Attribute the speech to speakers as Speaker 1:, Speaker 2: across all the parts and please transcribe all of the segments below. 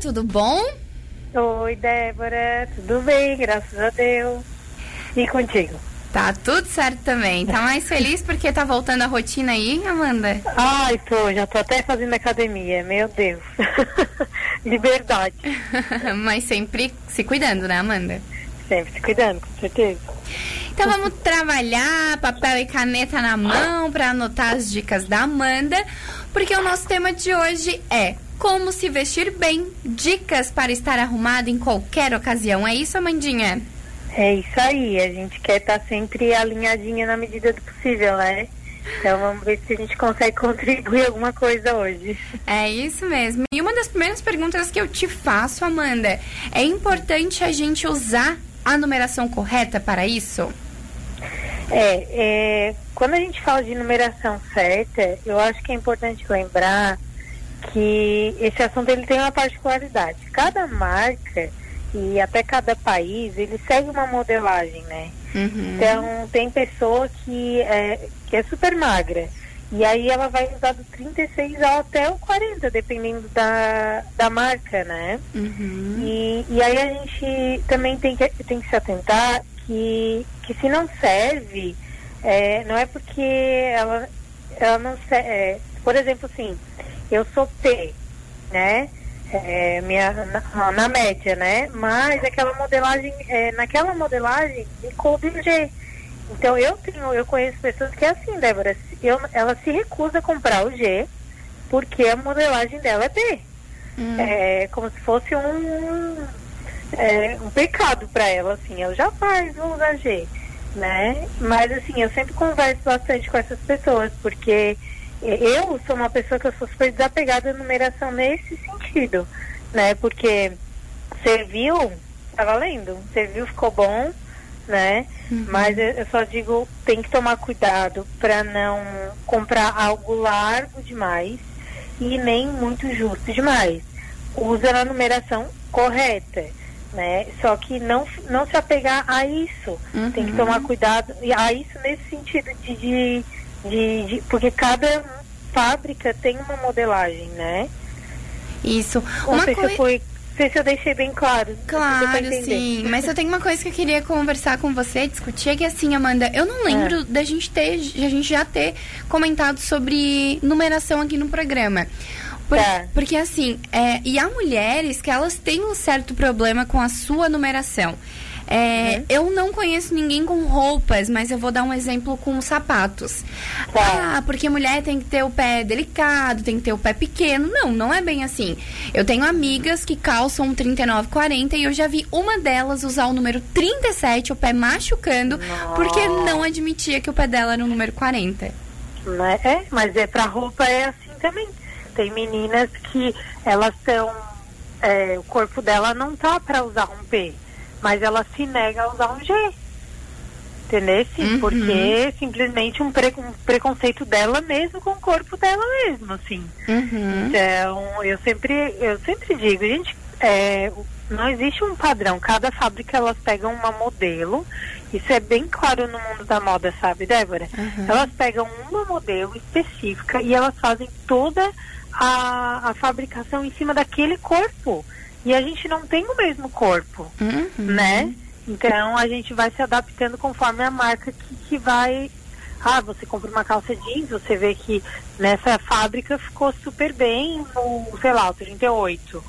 Speaker 1: tudo bom?
Speaker 2: Oi, Débora, tudo bem, graças a Deus. E contigo?
Speaker 1: Tá tudo certo também. Tá mais feliz porque tá voltando a rotina aí, Amanda?
Speaker 2: Ai, tô, já tô até fazendo academia, meu Deus. Liberdade.
Speaker 1: Mas sempre se cuidando, né, Amanda?
Speaker 2: Sempre se cuidando, com certeza.
Speaker 1: Então vamos trabalhar, papel e caneta na mão para anotar as dicas da Amanda, porque o nosso tema de hoje é como se vestir bem, dicas para estar arrumada em qualquer ocasião. É isso, Amandinha?
Speaker 2: É isso aí, a gente quer estar tá sempre alinhadinha na medida do possível, né? Então vamos ver se a gente consegue contribuir alguma coisa hoje.
Speaker 1: É isso mesmo. E uma das primeiras perguntas que eu te faço, Amanda, é importante a gente usar a numeração correta para isso?
Speaker 2: É, é, quando a gente fala de numeração certa, eu acho que é importante lembrar que esse assunto ele tem uma particularidade. Cada marca e até cada país, ele segue uma modelagem, né? Uhum. Então, tem pessoa que é, que é super magra. E aí ela vai usar do 36 até o 40, dependendo da, da marca, né? Uhum. E, e aí a gente também tem que, tem que se atentar que, que se não serve, é, não é porque ela, ela não serve. É, por exemplo, assim, eu sou P, né? É, minha, na, na, média, né? Mas aquela modelagem, é, naquela modelagem, me coube o G. Então eu tenho, eu conheço pessoas que é assim, Débora, eu, ela se recusa a comprar o G porque a modelagem dela é B. Hum. É como se fosse um, é, um pecado para ela, assim, ela já faz, vou usar G, né? Mas assim, eu sempre converso bastante com essas pessoas, porque eu sou uma pessoa que eu sou super desapegada à numeração nesse sentido, né? Porque serviu, tá valendo, serviu, ficou bom, né? Uhum. Mas eu só digo, tem que tomar cuidado para não comprar algo largo demais e nem muito justo demais. Usa na numeração correta, né? Só que não, não se apegar a isso. Uhum. Tem que tomar cuidado a isso nesse sentido de, de de, de, porque cada fábrica tem uma modelagem, né?
Speaker 1: Isso.
Speaker 2: Não uma sei coi... se foi sei se eu deixei bem claro.
Speaker 1: Claro, sim. Mas eu tenho uma coisa que eu queria conversar com você, discutir, é que assim, Amanda, eu não lembro é. da gente ter, a gente já ter comentado sobre numeração aqui no programa. Por, é. Porque assim, é, e há mulheres que elas têm um certo problema com a sua numeração. É, uhum. Eu não conheço ninguém com roupas, mas eu vou dar um exemplo com sapatos. Tá. Ah, porque mulher tem que ter o pé delicado, tem que ter o pé pequeno. Não, não é bem assim. Eu tenho amigas que calçam 39, 40 e eu já vi uma delas usar o número 37, o pé machucando, Nossa. porque não admitia que o pé dela era o número 40.
Speaker 2: É, mas é pra roupa é assim também. Tem meninas que elas são. É, o corpo dela não tá para usar um P mas ela se nega a usar um G. Entendeu? Uhum. Porque simplesmente um, pre, um, preconceito dela mesmo com o corpo dela mesmo, assim. Uhum. Então, eu sempre, eu sempre digo, gente, é, não existe um padrão. Cada fábrica elas pegam uma modelo. Isso é bem claro no mundo da moda, sabe, Débora? Uhum. Elas pegam uma modelo específica e elas fazem toda a, a fabricação em cima daquele corpo e a gente não tem o mesmo corpo, uhum. né? Então a gente vai se adaptando conforme a marca que, que vai. Ah, você compra uma calça jeans, você vê que nessa fábrica ficou super bem no, sei lá, o 38.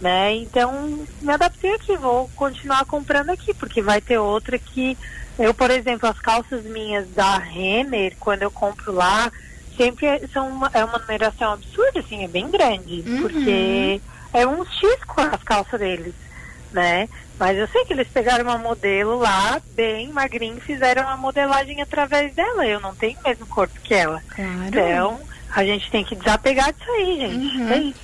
Speaker 2: Né? Então, me adaptei aqui, vou continuar comprando aqui, porque vai ter outra que. Eu, por exemplo, as calças minhas da Renner, quando eu compro lá, sempre são uma, é uma numeração absurda, assim, é bem grande. Uhum. Porque é um X com as calças deles, né? Mas eu sei que eles pegaram uma modelo lá, bem magrinha, e fizeram uma modelagem através dela. Eu não tenho o mesmo corpo que ela. Claro. Então, a gente tem que desapegar disso aí, gente. Uhum.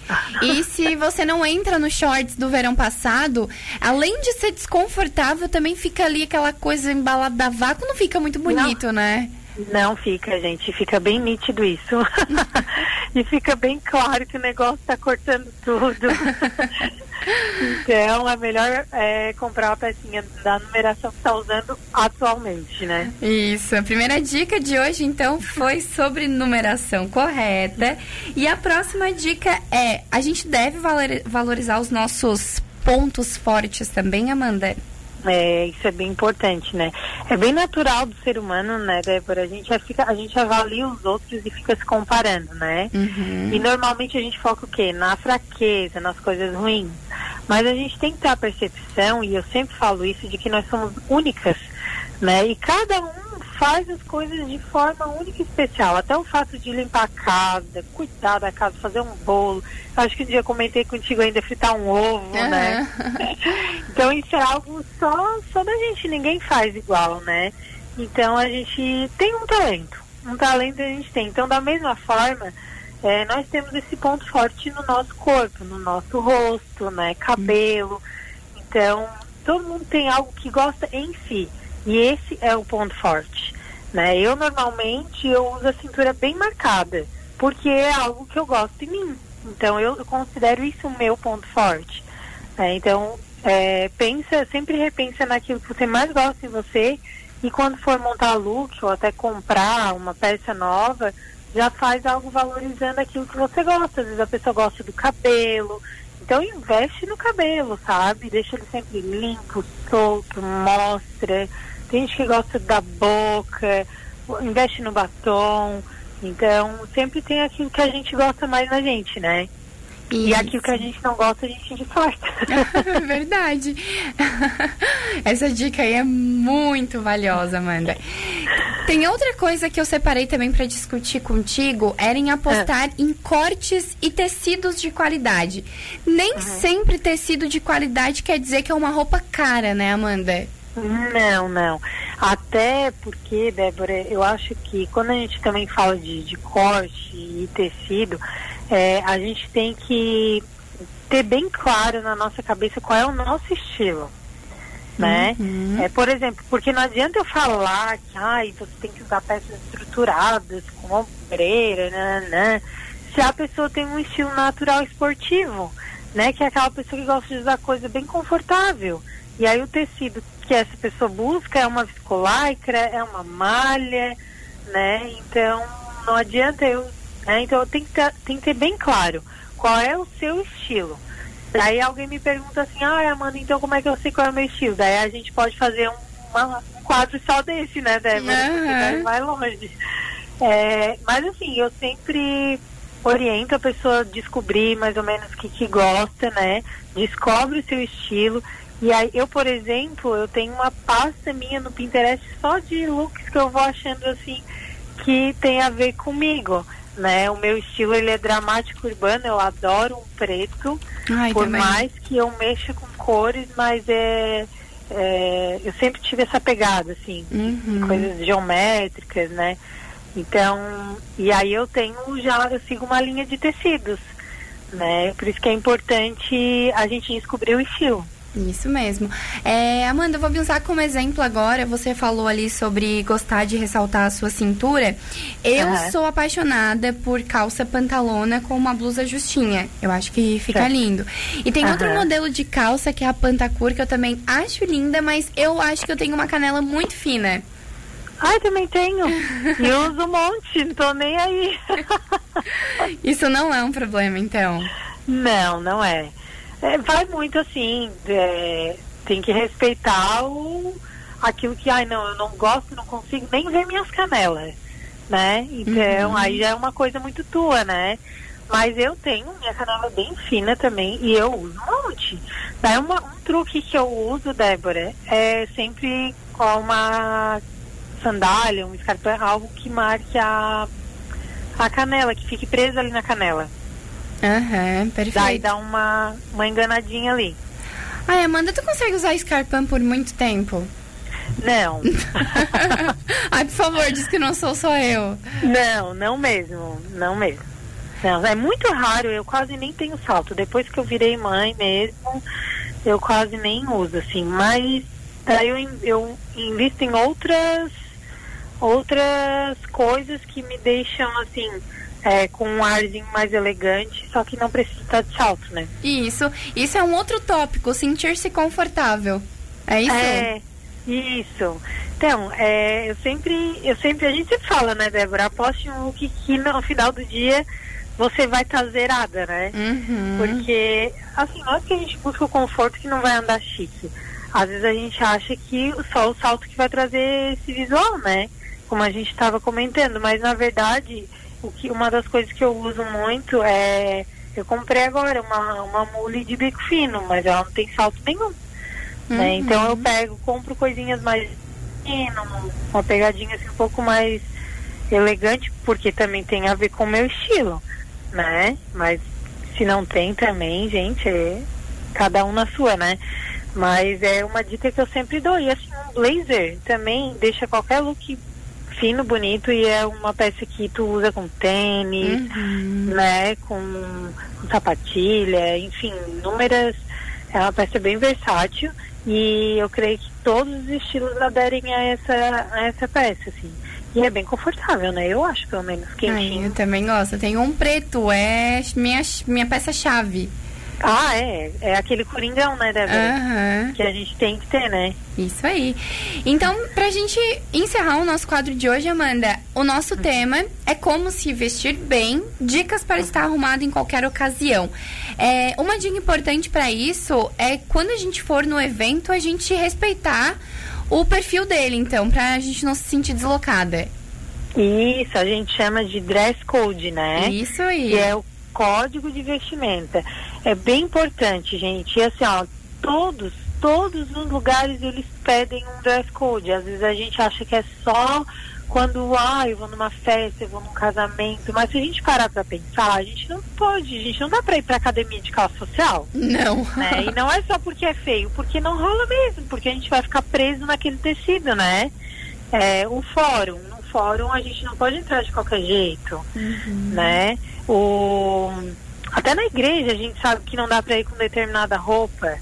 Speaker 1: E se você não entra nos shorts do verão passado, além de ser desconfortável, também fica ali aquela coisa embalada da vácuo, não fica muito bonito,
Speaker 2: não.
Speaker 1: né?
Speaker 2: Não fica, gente. Fica bem nítido isso. e fica bem claro que o negócio está cortando tudo. Então é melhor é, comprar a pecinha da numeração que está usando atualmente, né?
Speaker 1: Isso. A primeira dica de hoje, então, foi sobre numeração correta. E a próxima dica é: a gente deve valorizar os nossos pontos fortes também, Amanda?
Speaker 2: É, isso é bem importante, né? É bem natural do ser humano, né, Débora? A gente, fica, a gente avalia os outros e fica se comparando, né? Uhum. E normalmente a gente foca o quê? Na fraqueza, nas coisas ruins. Mas a gente tem que ter a percepção, e eu sempre falo isso, de que nós somos únicas, né? E cada um faz as coisas de forma única e especial. Até o fato de limpar a casa, cuidar da casa, fazer um bolo. Acho que um dia comentei contigo ainda fritar um ovo, uhum. né? então isso é algo só, só da gente, ninguém faz igual, né? Então a gente tem um talento. Um talento a gente tem. Então, da mesma forma, é, nós temos esse ponto forte no nosso corpo, no nosso rosto, né? Cabelo. Então, todo mundo tem algo que gosta em si. E esse é o ponto forte. Né? Eu normalmente eu uso a cintura bem marcada, porque é algo que eu gosto em mim. Então eu, considero isso o meu ponto forte. Né? Então é, pensa, sempre repensa naquilo que você mais gosta em você e quando for montar look ou até comprar uma peça nova, já faz algo valorizando aquilo que você gosta. Às vezes a pessoa gosta do cabelo, então investe no cabelo, sabe? Deixa ele sempre limpo, solto, mostra. Tem gente que gosta da boca, investe no batom. Então, sempre tem aquilo que a gente gosta mais na gente, né? Isso. E aquilo que a gente não gosta, a gente disfarça.
Speaker 1: Verdade. Essa dica aí é muito valiosa, Amanda. Tem outra coisa que eu separei também para discutir contigo, era em apostar é. em cortes e tecidos de qualidade. Nem uhum. sempre tecido de qualidade quer dizer que é uma roupa cara, né, Amanda?
Speaker 2: Não, não. Até porque, Débora, eu acho que quando a gente também fala de, de corte e tecido, é, a gente tem que ter bem claro na nossa cabeça qual é o nosso estilo. Né? Uhum. É, por exemplo, porque não adianta eu falar que ai, você tem que usar peças estruturadas, com ombreira, né, né, se a pessoa tem um estilo natural esportivo, né? Que é aquela pessoa que gosta de usar coisa bem confortável. E aí o tecido que essa pessoa busca é uma viscolaicra, é uma malha, né? Então não adianta eu. Né? Então tenho que, ter, tenho que ter bem claro qual é o seu estilo. Daí alguém me pergunta assim, ah, Amanda, então como é que eu sei qual é o meu estilo? Daí a gente pode fazer um, uma, um quadro só desse, né, Débora? Uhum. Vai longe. É, mas assim, eu sempre oriento a pessoa a descobrir mais ou menos o que, que gosta, né? Descobre o seu estilo e aí, eu, por exemplo, eu tenho uma pasta minha no Pinterest só de looks que eu vou achando assim que tem a ver comigo, né? O meu estilo ele é dramático urbano, eu adoro um preto, Ai, por também. mais que eu mexa com cores, mas é, é, eu sempre tive essa pegada assim, uhum. coisas geométricas, né? Então, e aí eu tenho já eu sigo uma linha de tecidos, né? Por isso que é importante a gente descobrir o estilo.
Speaker 1: Isso mesmo. É, Amanda, eu vou usar como exemplo agora. Você falou ali sobre gostar de ressaltar a sua cintura. Eu uhum. sou apaixonada por calça pantalona com uma blusa justinha. Eu acho que fica lindo. E tem uhum. outro modelo de calça que é a Pantacur, que eu também acho linda, mas eu acho que eu tenho uma canela muito fina.
Speaker 2: Ai, também tenho. E uso um monte, não tô nem aí.
Speaker 1: Isso não é um problema, então?
Speaker 2: Não, não é. É, vai muito assim, é, tem que respeitar o, aquilo que, ai não, eu não gosto, não consigo nem ver minhas canelas, né? Então, uhum. aí já é uma coisa muito tua, né? Mas eu tenho minha canela bem fina também e eu uso um monte. Daí uma, um truque que eu uso, Débora, é sempre com uma sandália, um escarpão, algo que marque a, a canela, que fique presa ali na canela.
Speaker 1: Aham, uhum, perfeito.
Speaker 2: Daí dá uma, uma enganadinha ali.
Speaker 1: Ai, Amanda, tu consegue usar Scarpan por muito tempo?
Speaker 2: Não.
Speaker 1: Ai, por favor, diz que não sou só eu.
Speaker 2: Não, não mesmo, não mesmo. Não, é muito raro, eu quase nem tenho salto. Depois que eu virei mãe mesmo, eu quase nem uso, assim. Mas daí eu, eu invisto em outras outras coisas que me deixam assim é, com um arzinho mais elegante, só que não precisa estar de salto, né?
Speaker 1: Isso. Isso é um outro tópico, sentir-se confortável. É isso?
Speaker 2: É, isso. Então, é, eu sempre, eu sempre, a gente sempre fala, né, Débora? Aposte um look que no final do dia você vai estar tá zerada, né?
Speaker 1: Uhum.
Speaker 2: Porque, assim, não é que a gente busca o conforto que não vai andar chique. Às vezes a gente acha que só o salto que vai trazer esse visual, né? Como a gente estava comentando, mas na verdade o que, uma das coisas que eu uso muito é. Eu comprei agora uma, uma mule de bico fino, mas ela não tem salto nenhum. Né? Uhum. Né? Então eu pego, compro coisinhas mais fino, uma pegadinha assim um pouco mais elegante, porque também tem a ver com o meu estilo, né? Mas se não tem também, gente, é cada um na sua, né? Mas é uma dica que eu sempre dou. E assim, um blazer também deixa qualquer look fino, bonito e é uma peça que tu usa com tênis, uhum. né, com, com, sapatilha, enfim, inúmeras. É uma peça bem versátil e eu creio que todos os estilos aderem a essa, a essa peça, assim. E é bem confortável, né? Eu acho, pelo menos, quentinho.
Speaker 1: Ai, eu também gosto. Tem um preto, é minha, minha peça-chave.
Speaker 2: Ah, é. É aquele coringão, né, Débora?
Speaker 1: Uhum.
Speaker 2: Que a gente tem que ter, né?
Speaker 1: Isso aí. Então, pra gente encerrar o nosso quadro de hoje, Amanda, o nosso tema é como se vestir bem, dicas para estar arrumado em qualquer ocasião. É, uma dica importante para isso é quando a gente for no evento, a gente respeitar o perfil dele, então, pra gente não se sentir deslocada.
Speaker 2: Isso, a gente chama de dress code, né?
Speaker 1: Isso aí.
Speaker 2: Que é o código de vestimenta. É bem importante, gente. E assim, ó, todos, todos os lugares eles pedem um dress code. Às vezes a gente acha que é só quando, ah, eu vou numa festa, eu vou num casamento, mas se a gente parar pra pensar, a gente não pode, a gente não dá pra ir pra academia de calça social.
Speaker 1: Não.
Speaker 2: Né? E não é só porque é feio, porque não rola mesmo, porque a gente vai ficar preso naquele tecido, né? É, o fórum, no fórum a gente não pode entrar de qualquer jeito,
Speaker 1: uhum.
Speaker 2: né? O, até na igreja a gente sabe que não dá para ir com determinada roupa.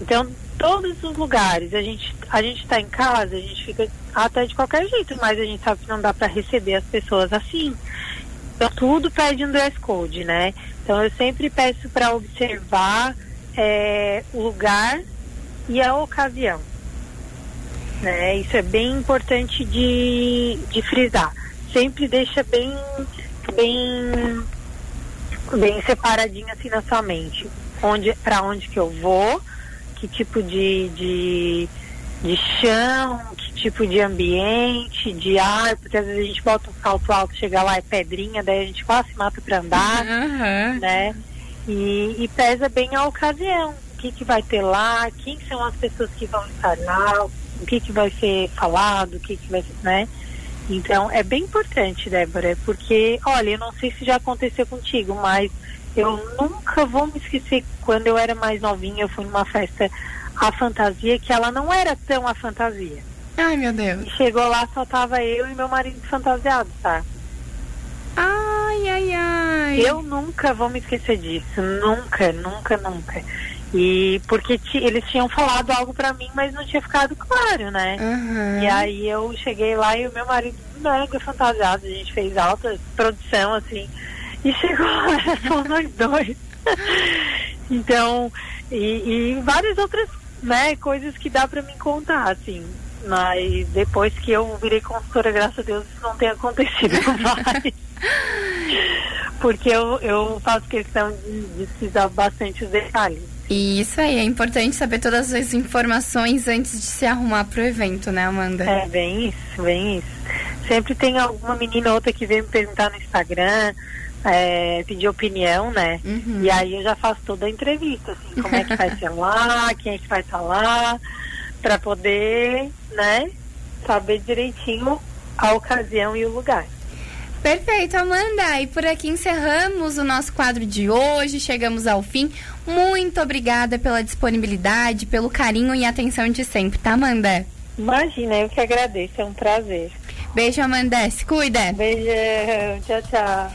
Speaker 2: Então, todos os lugares, a gente a gente está em casa, a gente fica até de qualquer jeito, mas a gente sabe que não dá para receber as pessoas assim. Então, tudo pede um dress code, né? Então, eu sempre peço para observar é, o lugar e a ocasião. Né? Isso é bem importante de, de frisar. Sempre deixa bem, bem bem separadinho assim na sua mente. Onde, para onde que eu vou, que tipo de, de, de chão, que tipo de ambiente, de ar, porque às vezes a gente bota um salto alto, chega lá é pedrinha, daí a gente quase se mata para andar,
Speaker 1: uhum.
Speaker 2: né? E, e, pesa bem a ocasião, o que, que vai ter lá, quem são as pessoas que vão estar lá, o que, que vai ser falado, o que, que vai ser, né? Então, é bem importante, Débora, porque, olha, eu não sei se já aconteceu contigo, mas eu nunca vou me esquecer quando eu era mais novinha, eu fui numa festa a fantasia que ela não era tão a fantasia.
Speaker 1: Ai, meu Deus.
Speaker 2: E chegou lá, só tava eu e meu marido fantasiados, tá?
Speaker 1: Ai, ai, ai.
Speaker 2: Eu nunca vou me esquecer disso. Nunca, nunca, nunca. E porque eles tinham falado algo para mim, mas não tinha ficado claro, né?
Speaker 1: Uhum.
Speaker 2: E aí eu cheguei lá e o meu marido mega fantasiado, a gente fez alta produção, assim, e chegou lá, só nós dois. então, e, e, várias outras né, coisas que dá para me contar, assim. Mas depois que eu virei consultora, graças a Deus, isso não tem acontecido mais. Porque eu, eu faço questão de, de precisar bastante os detalhes.
Speaker 1: E isso aí, é importante saber todas as informações antes de se arrumar para o evento, né, Amanda?
Speaker 2: É, bem isso, bem isso. Sempre tem alguma menina ou outra que vem me perguntar no Instagram, é, pedir opinião, né?
Speaker 1: Uhum.
Speaker 2: E aí eu já faço toda a entrevista, assim, como é que vai ser lá, quem é que vai estar lá, para poder, né, saber direitinho a ocasião e o lugar.
Speaker 1: Perfeito, Amanda. E por aqui encerramos o nosso quadro de hoje. Chegamos ao fim. Muito obrigada pela disponibilidade, pelo carinho e atenção de sempre, tá, Amanda?
Speaker 2: Imagina, eu que agradeço. É um prazer.
Speaker 1: Beijo, Amanda. Se cuida.
Speaker 2: Beijo. Tchau, tchau.